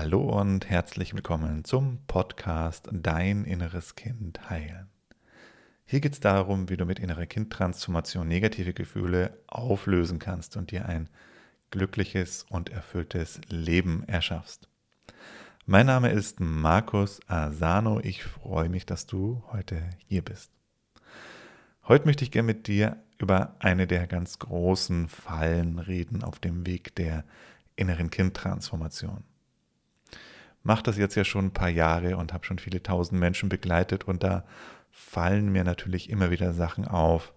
Hallo und herzlich willkommen zum Podcast Dein inneres Kind heilen. Hier geht es darum, wie du mit innerer Kindtransformation negative Gefühle auflösen kannst und dir ein glückliches und erfülltes Leben erschaffst. Mein Name ist Markus Asano. Ich freue mich, dass du heute hier bist. Heute möchte ich gerne mit dir über eine der ganz großen Fallen reden auf dem Weg der inneren Kindtransformation. Mache das jetzt ja schon ein paar Jahre und habe schon viele tausend Menschen begleitet und da fallen mir natürlich immer wieder Sachen auf,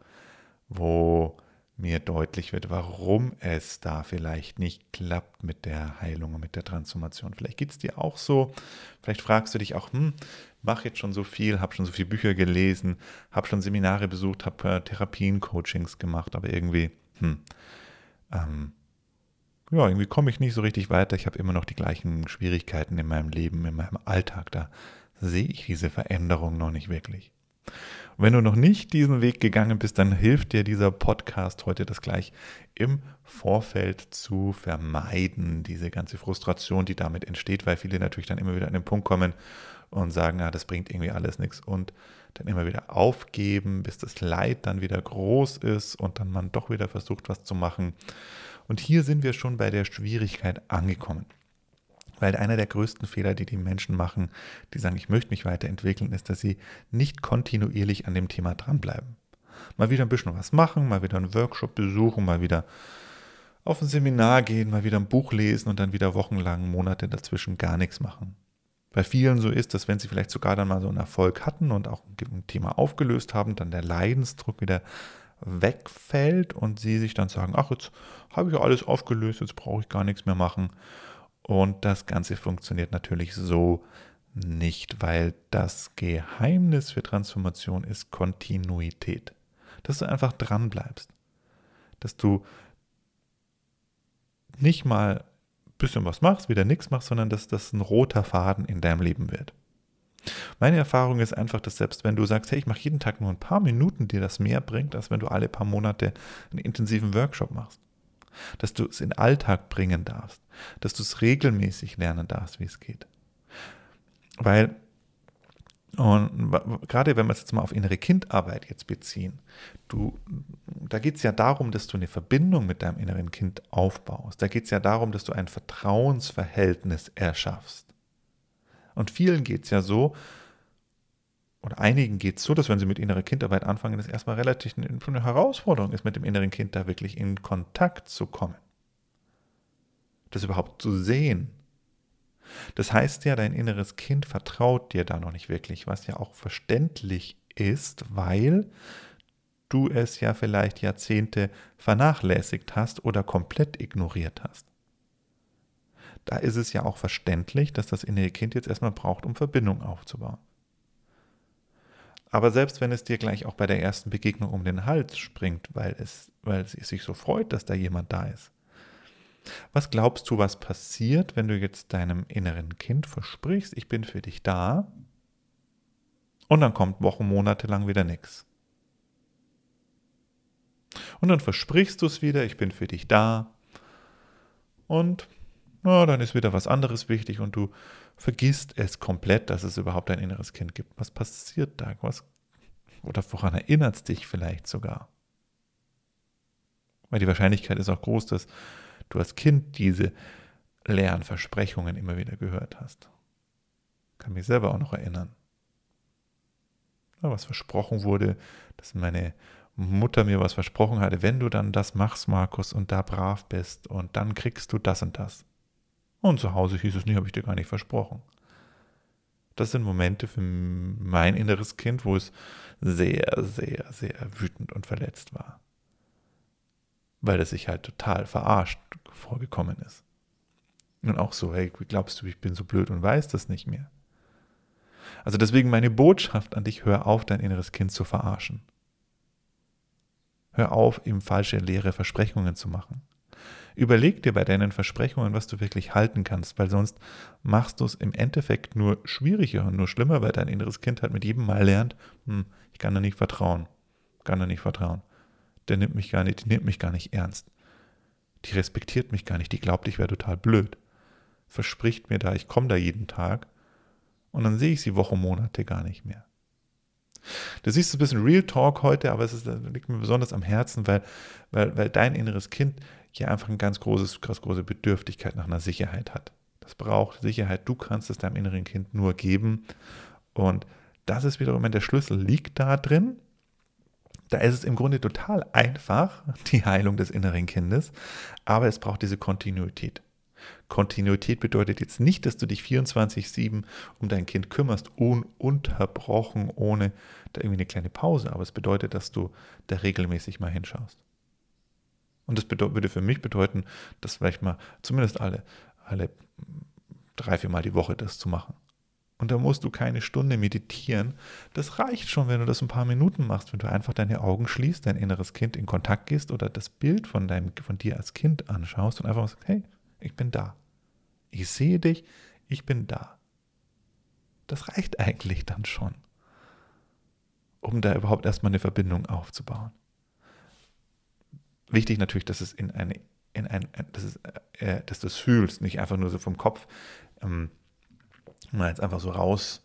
wo mir deutlich wird, warum es da vielleicht nicht klappt mit der Heilung und mit der Transformation. Vielleicht geht es dir auch so. Vielleicht fragst du dich auch, hm, mache jetzt schon so viel, habe schon so viele Bücher gelesen, habe schon Seminare besucht, habe äh, Therapien, Coachings gemacht, aber irgendwie, hm, ähm, ja, irgendwie komme ich nicht so richtig weiter. Ich habe immer noch die gleichen Schwierigkeiten in meinem Leben, in meinem Alltag. Da sehe ich diese Veränderung noch nicht wirklich. Und wenn du noch nicht diesen Weg gegangen bist, dann hilft dir dieser Podcast heute das gleich im Vorfeld zu vermeiden, diese ganze Frustration, die damit entsteht, weil viele natürlich dann immer wieder an den Punkt kommen und sagen, ah, das bringt irgendwie alles nichts und dann immer wieder aufgeben, bis das Leid dann wieder groß ist und dann man doch wieder versucht, was zu machen. Und hier sind wir schon bei der Schwierigkeit angekommen. Weil einer der größten Fehler, die die Menschen machen, die sagen, ich möchte mich weiterentwickeln, ist, dass sie nicht kontinuierlich an dem Thema dranbleiben. Mal wieder ein bisschen was machen, mal wieder einen Workshop besuchen, mal wieder auf ein Seminar gehen, mal wieder ein Buch lesen und dann wieder wochenlang, Monate dazwischen gar nichts machen. Bei vielen so ist, dass wenn sie vielleicht sogar dann mal so einen Erfolg hatten und auch ein Thema aufgelöst haben, dann der Leidensdruck wieder wegfällt und sie sich dann sagen, ach, jetzt habe ich alles aufgelöst, jetzt brauche ich gar nichts mehr machen. Und das Ganze funktioniert natürlich so nicht, weil das Geheimnis für Transformation ist Kontinuität. Dass du einfach dran bleibst. Dass du nicht mal ein bisschen was machst, wieder nichts machst, sondern dass das ein roter Faden in deinem Leben wird. Meine Erfahrung ist einfach, dass selbst wenn du sagst, hey, ich mache jeden Tag nur ein paar Minuten, dir das mehr bringt, als wenn du alle paar Monate einen intensiven Workshop machst. Dass du es in den Alltag bringen darfst, dass du es regelmäßig lernen darfst, wie es geht. Weil, und gerade wenn wir es jetzt mal auf innere Kindarbeit jetzt beziehen, du, da geht es ja darum, dass du eine Verbindung mit deinem inneren Kind aufbaust. Da geht es ja darum, dass du ein Vertrauensverhältnis erschaffst. Und vielen geht es ja so, oder einigen geht es so, dass wenn sie mit innerer Kindarbeit anfangen, das erstmal relativ eine Herausforderung ist, mit dem inneren Kind da wirklich in Kontakt zu kommen. Das überhaupt zu sehen. Das heißt ja, dein inneres Kind vertraut dir da noch nicht wirklich, was ja auch verständlich ist, weil du es ja vielleicht Jahrzehnte vernachlässigt hast oder komplett ignoriert hast da ist es ja auch verständlich, dass das innere Kind jetzt erstmal braucht, um Verbindung aufzubauen. Aber selbst wenn es dir gleich auch bei der ersten Begegnung um den Hals springt, weil es, weil es sich so freut, dass da jemand da ist, was glaubst du, was passiert, wenn du jetzt deinem inneren Kind versprichst, ich bin für dich da, und dann kommt Wochen, Monate lang wieder nichts? Und dann versprichst du es wieder, ich bin für dich da, und na, dann ist wieder was anderes wichtig und du vergisst es komplett, dass es überhaupt ein inneres Kind gibt. Was passiert da? Was, oder woran erinnert es dich vielleicht sogar? Weil die Wahrscheinlichkeit ist auch groß, dass du als Kind diese leeren Versprechungen immer wieder gehört hast. Kann mich selber auch noch erinnern. was versprochen wurde, dass meine Mutter mir was versprochen hatte, wenn du dann das machst, Markus, und da brav bist, und dann kriegst du das und das. Und zu Hause hieß es nicht, habe ich dir gar nicht versprochen. Das sind Momente für mein inneres Kind, wo es sehr, sehr, sehr wütend und verletzt war. Weil es sich halt total verarscht vorgekommen ist. Und auch so, hey, wie glaubst du, ich bin so blöd und weiß das nicht mehr? Also deswegen meine Botschaft an dich, hör auf, dein inneres Kind zu verarschen. Hör auf, ihm falsche, leere Versprechungen zu machen. Überleg dir bei deinen Versprechungen, was du wirklich halten kannst, weil sonst machst du es im Endeffekt nur schwieriger und nur schlimmer, weil dein inneres Kind halt mit jedem Mal lernt, hm, ich kann da nicht vertrauen, kann da nicht vertrauen. Der nimmt mich gar nicht, die nimmt mich gar nicht ernst. Die respektiert mich gar nicht, die glaubt, ich wäre total blöd. verspricht mir da, ich komme da jeden Tag und dann sehe ich sie Wochen, Monate gar nicht mehr. Du siehst ein bisschen Real Talk heute, aber es ist, liegt mir besonders am Herzen, weil, weil, weil dein inneres Kind hier einfach eine ganz, großes, ganz große Bedürftigkeit nach einer Sicherheit hat. Das braucht Sicherheit. Du kannst es deinem inneren Kind nur geben. Und das ist wiederum, wenn der Schlüssel liegt da drin, da ist es im Grunde total einfach, die Heilung des inneren Kindes, aber es braucht diese Kontinuität. Kontinuität bedeutet jetzt nicht, dass du dich 24-7 um dein Kind kümmerst, ununterbrochen, ohne da irgendwie eine kleine Pause, aber es bedeutet, dass du da regelmäßig mal hinschaust. Und das würde für mich bedeuten, dass vielleicht mal zumindest alle, alle drei, vier Mal die Woche das zu machen. Und da musst du keine Stunde meditieren. Das reicht schon, wenn du das ein paar Minuten machst, wenn du einfach deine Augen schließt, dein inneres Kind in Kontakt gehst oder das Bild von, deinem, von dir als Kind anschaust und einfach sagst, hey, ich bin da. Ich sehe dich, ich bin da. Das reicht eigentlich dann schon, um da überhaupt erstmal eine Verbindung aufzubauen. Wichtig natürlich, dass es in eine, in ein, dass, es, äh, dass du es fühlst, nicht einfach nur so vom Kopf ähm, mal jetzt einfach so raus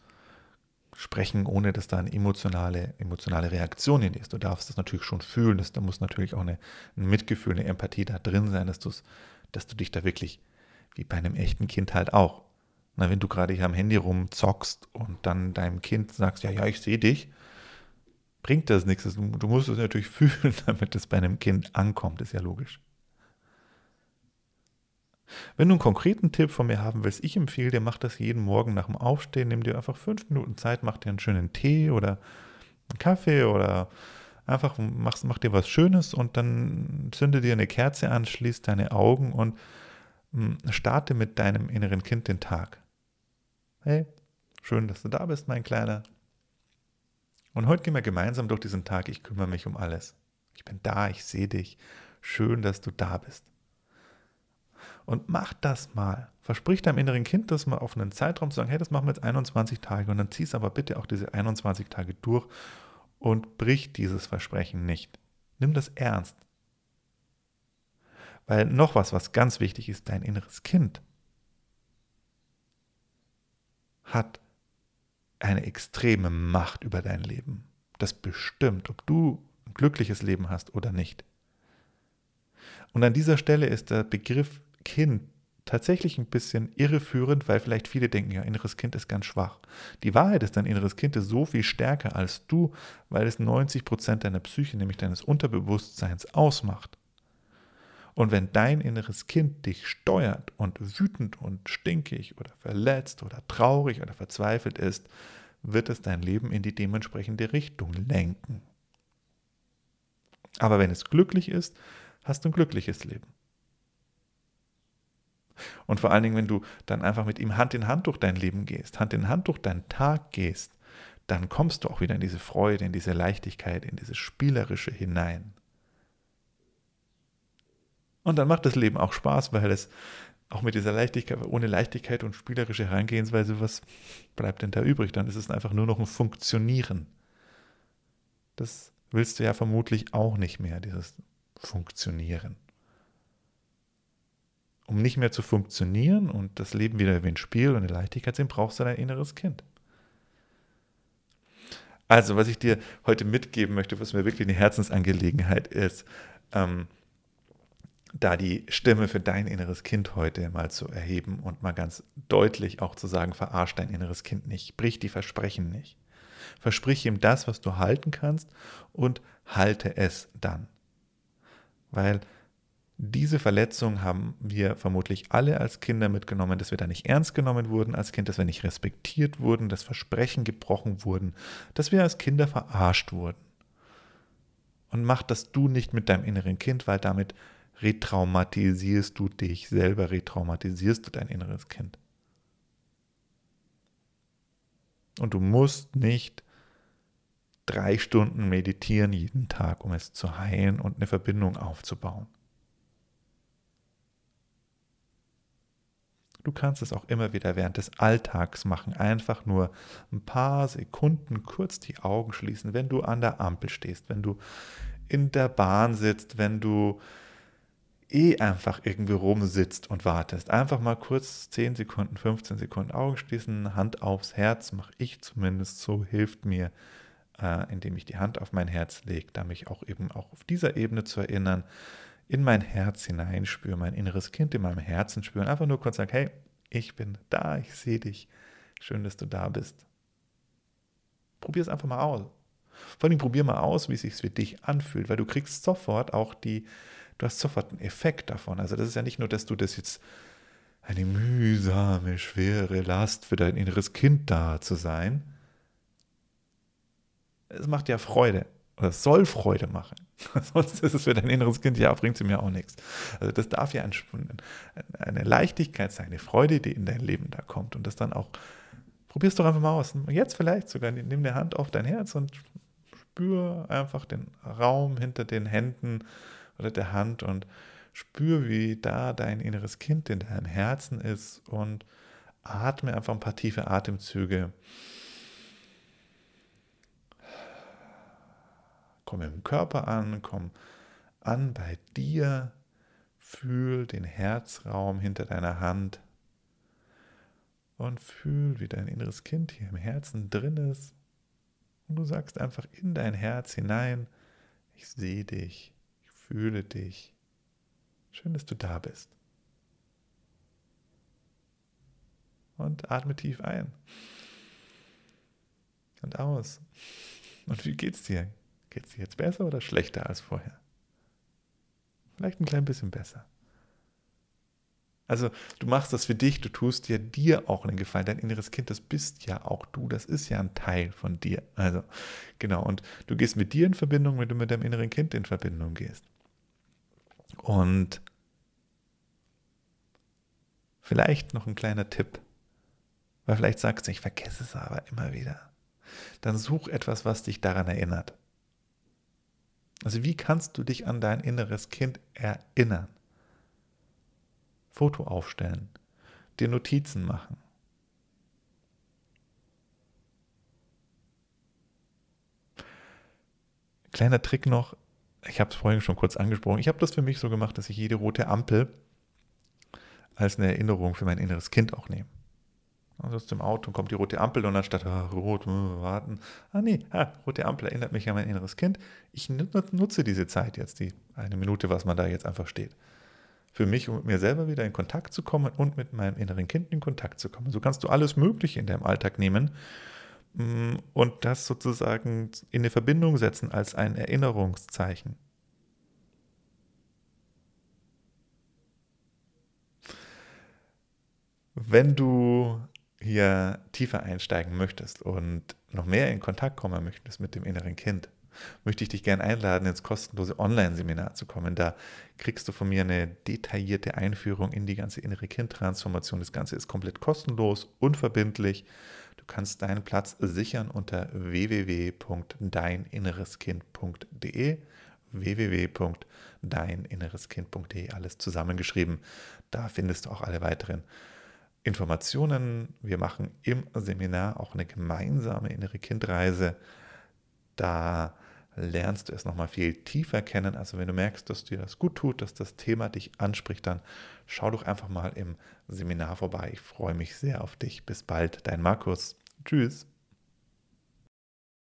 sprechen, ohne dass da eine emotionale, emotionale Reaktion in ist. Du darfst das natürlich schon fühlen, dass, da muss natürlich auch eine, ein Mitgefühl, eine Empathie da drin sein, dass, dass du dich da wirklich, wie bei einem echten Kind halt auch, na, wenn du gerade hier am Handy rumzockst und dann deinem Kind sagst, ja, ja, ich sehe dich, bringt das nichts. Du musst es natürlich fühlen, damit es bei einem Kind ankommt, ist ja logisch. Wenn du einen konkreten Tipp von mir haben willst, ich empfehle dir, mach das jeden Morgen nach dem Aufstehen, nimm dir einfach fünf Minuten Zeit, mach dir einen schönen Tee oder einen Kaffee oder einfach mach, mach dir was Schönes und dann zünde dir eine Kerze an, schließ deine Augen und hm, starte mit deinem inneren Kind den Tag. Hey, schön, dass du da bist, mein Kleiner. Und heute gehen wir gemeinsam durch diesen Tag. Ich kümmere mich um alles. Ich bin da, ich sehe dich. Schön, dass du da bist. Und mach das mal. Versprich deinem inneren Kind das mal auf einen Zeitraum zu sagen, hey, das machen wir jetzt 21 Tage und dann ziehst aber bitte auch diese 21 Tage durch und brich dieses Versprechen nicht. Nimm das ernst. Weil noch was, was ganz wichtig ist, dein inneres Kind hat eine extreme Macht über dein Leben. Das bestimmt, ob du ein glückliches Leben hast oder nicht. Und an dieser Stelle ist der Begriff Kind tatsächlich ein bisschen irreführend, weil vielleicht viele denken, ja, inneres Kind ist ganz schwach. Die Wahrheit ist, dein inneres Kind ist so viel stärker als du, weil es 90 Prozent deiner Psyche, nämlich deines Unterbewusstseins, ausmacht. Und wenn dein inneres Kind dich steuert und wütend und stinkig oder verletzt oder traurig oder verzweifelt ist, wird es dein Leben in die dementsprechende Richtung lenken. Aber wenn es glücklich ist, hast du ein glückliches Leben. Und vor allen Dingen, wenn du dann einfach mit ihm Hand in Hand durch dein Leben gehst, Hand in Hand durch deinen Tag gehst, dann kommst du auch wieder in diese Freude, in diese Leichtigkeit, in dieses Spielerische hinein. Und dann macht das Leben auch Spaß, weil es auch mit dieser Leichtigkeit, ohne Leichtigkeit und spielerische Herangehensweise, was bleibt denn da übrig? Dann ist es einfach nur noch ein Funktionieren. Das willst du ja vermutlich auch nicht mehr, dieses Funktionieren um nicht mehr zu funktionieren und das Leben wieder wie ein Spiel und eine Leichtigkeit sind, brauchst du dein inneres Kind. Also, was ich dir heute mitgeben möchte, was mir wirklich eine Herzensangelegenheit ist, ähm, da die Stimme für dein inneres Kind heute mal zu erheben und mal ganz deutlich auch zu sagen, verarsch dein inneres Kind nicht, brich die Versprechen nicht. Versprich ihm das, was du halten kannst und halte es dann. Weil diese Verletzung haben wir vermutlich alle als Kinder mitgenommen, dass wir da nicht ernst genommen wurden als Kind, dass wir nicht respektiert wurden, dass Versprechen gebrochen wurden, dass wir als Kinder verarscht wurden. Und mach das du nicht mit deinem inneren Kind, weil damit retraumatisierst du dich selber, retraumatisierst du dein inneres Kind. Und du musst nicht drei Stunden meditieren jeden Tag, um es zu heilen und eine Verbindung aufzubauen. Du kannst es auch immer wieder während des Alltags machen. Einfach nur ein paar Sekunden kurz die Augen schließen, wenn du an der Ampel stehst, wenn du in der Bahn sitzt, wenn du eh einfach irgendwie rumsitzt und wartest. Einfach mal kurz 10 Sekunden, 15 Sekunden Augen schließen, Hand aufs Herz, mache ich zumindest so, hilft mir, äh, indem ich die Hand auf mein Herz lege, da mich auch eben auch auf dieser Ebene zu erinnern, in mein Herz hineinspüre, mein inneres Kind in meinem Herzen spüren. Einfach nur kurz sagen, hey, ich bin da, ich sehe dich. Schön, dass du da bist. Probier es einfach mal aus. Vor allem probier mal aus, wie es sich für dich anfühlt, weil du kriegst sofort auch die, du hast sofort einen Effekt davon. Also das ist ja nicht nur, dass du das jetzt eine mühsame, schwere Last für dein inneres Kind da zu sein. Es macht ja Freude oder es soll Freude machen. Sonst ist es für dein inneres Kind, ja, bringt sie mir auch nichts. Also das darf ja ein, eine Leichtigkeit sein, eine Freude, die in dein Leben da kommt und das dann auch, probier es doch einfach mal aus. Jetzt vielleicht sogar, nimm die Hand auf dein Herz und spür einfach den Raum hinter den Händen oder der Hand und spür, wie da dein inneres Kind in deinem Herzen ist und atme einfach ein paar tiefe Atemzüge. Komm im Körper an, komm an bei dir, fühl den Herzraum hinter deiner Hand und fühl, wie dein inneres Kind hier im Herzen drin ist. Und du sagst einfach in dein Herz hinein, ich sehe dich, ich fühle dich. Schön, dass du da bist. Und atme tief ein. Und aus. Und wie geht's dir? Geht es dir jetzt besser oder schlechter als vorher? Vielleicht ein klein bisschen besser. Also du machst das für dich, du tust dir dir auch einen Gefallen. Dein inneres Kind, das bist ja auch du, das ist ja ein Teil von dir. Also genau, und du gehst mit dir in Verbindung, wenn du mit deinem inneren Kind in Verbindung gehst. Und vielleicht noch ein kleiner Tipp, weil vielleicht sagst du, ich vergesse es aber immer wieder. Dann such etwas, was dich daran erinnert. Also wie kannst du dich an dein inneres Kind erinnern? Foto aufstellen, dir Notizen machen. Kleiner Trick noch, ich habe es vorhin schon kurz angesprochen, ich habe das für mich so gemacht, dass ich jede rote Ampel als eine Erinnerung für mein inneres Kind auch nehme. Also aus dem Auto kommt die rote Ampel und anstatt ah, rot, warten, ah nee, ah, rote Ampel erinnert mich an mein inneres Kind. Ich nutze diese Zeit jetzt, die eine Minute, was man da jetzt einfach steht. Für mich, um mit mir selber wieder in Kontakt zu kommen und mit meinem inneren Kind in Kontakt zu kommen. So kannst du alles Mögliche in deinem Alltag nehmen mm, und das sozusagen in eine Verbindung setzen als ein Erinnerungszeichen. Wenn du hier tiefer einsteigen möchtest und noch mehr in Kontakt kommen möchtest mit dem inneren Kind, möchte ich dich gerne einladen, ins kostenlose Online-Seminar zu kommen. Da kriegst du von mir eine detaillierte Einführung in die ganze innere Kind-Transformation. Das Ganze ist komplett kostenlos, unverbindlich. Du kannst deinen Platz sichern unter www.deininnereskind.de www.deininnereskind.de, alles zusammengeschrieben. Da findest du auch alle weiteren Informationen. Wir machen im Seminar auch eine gemeinsame innere Kindreise. Da lernst du es nochmal viel tiefer kennen. Also wenn du merkst, dass dir das gut tut, dass das Thema dich anspricht, dann schau doch einfach mal im Seminar vorbei. Ich freue mich sehr auf dich. Bis bald, dein Markus. Tschüss.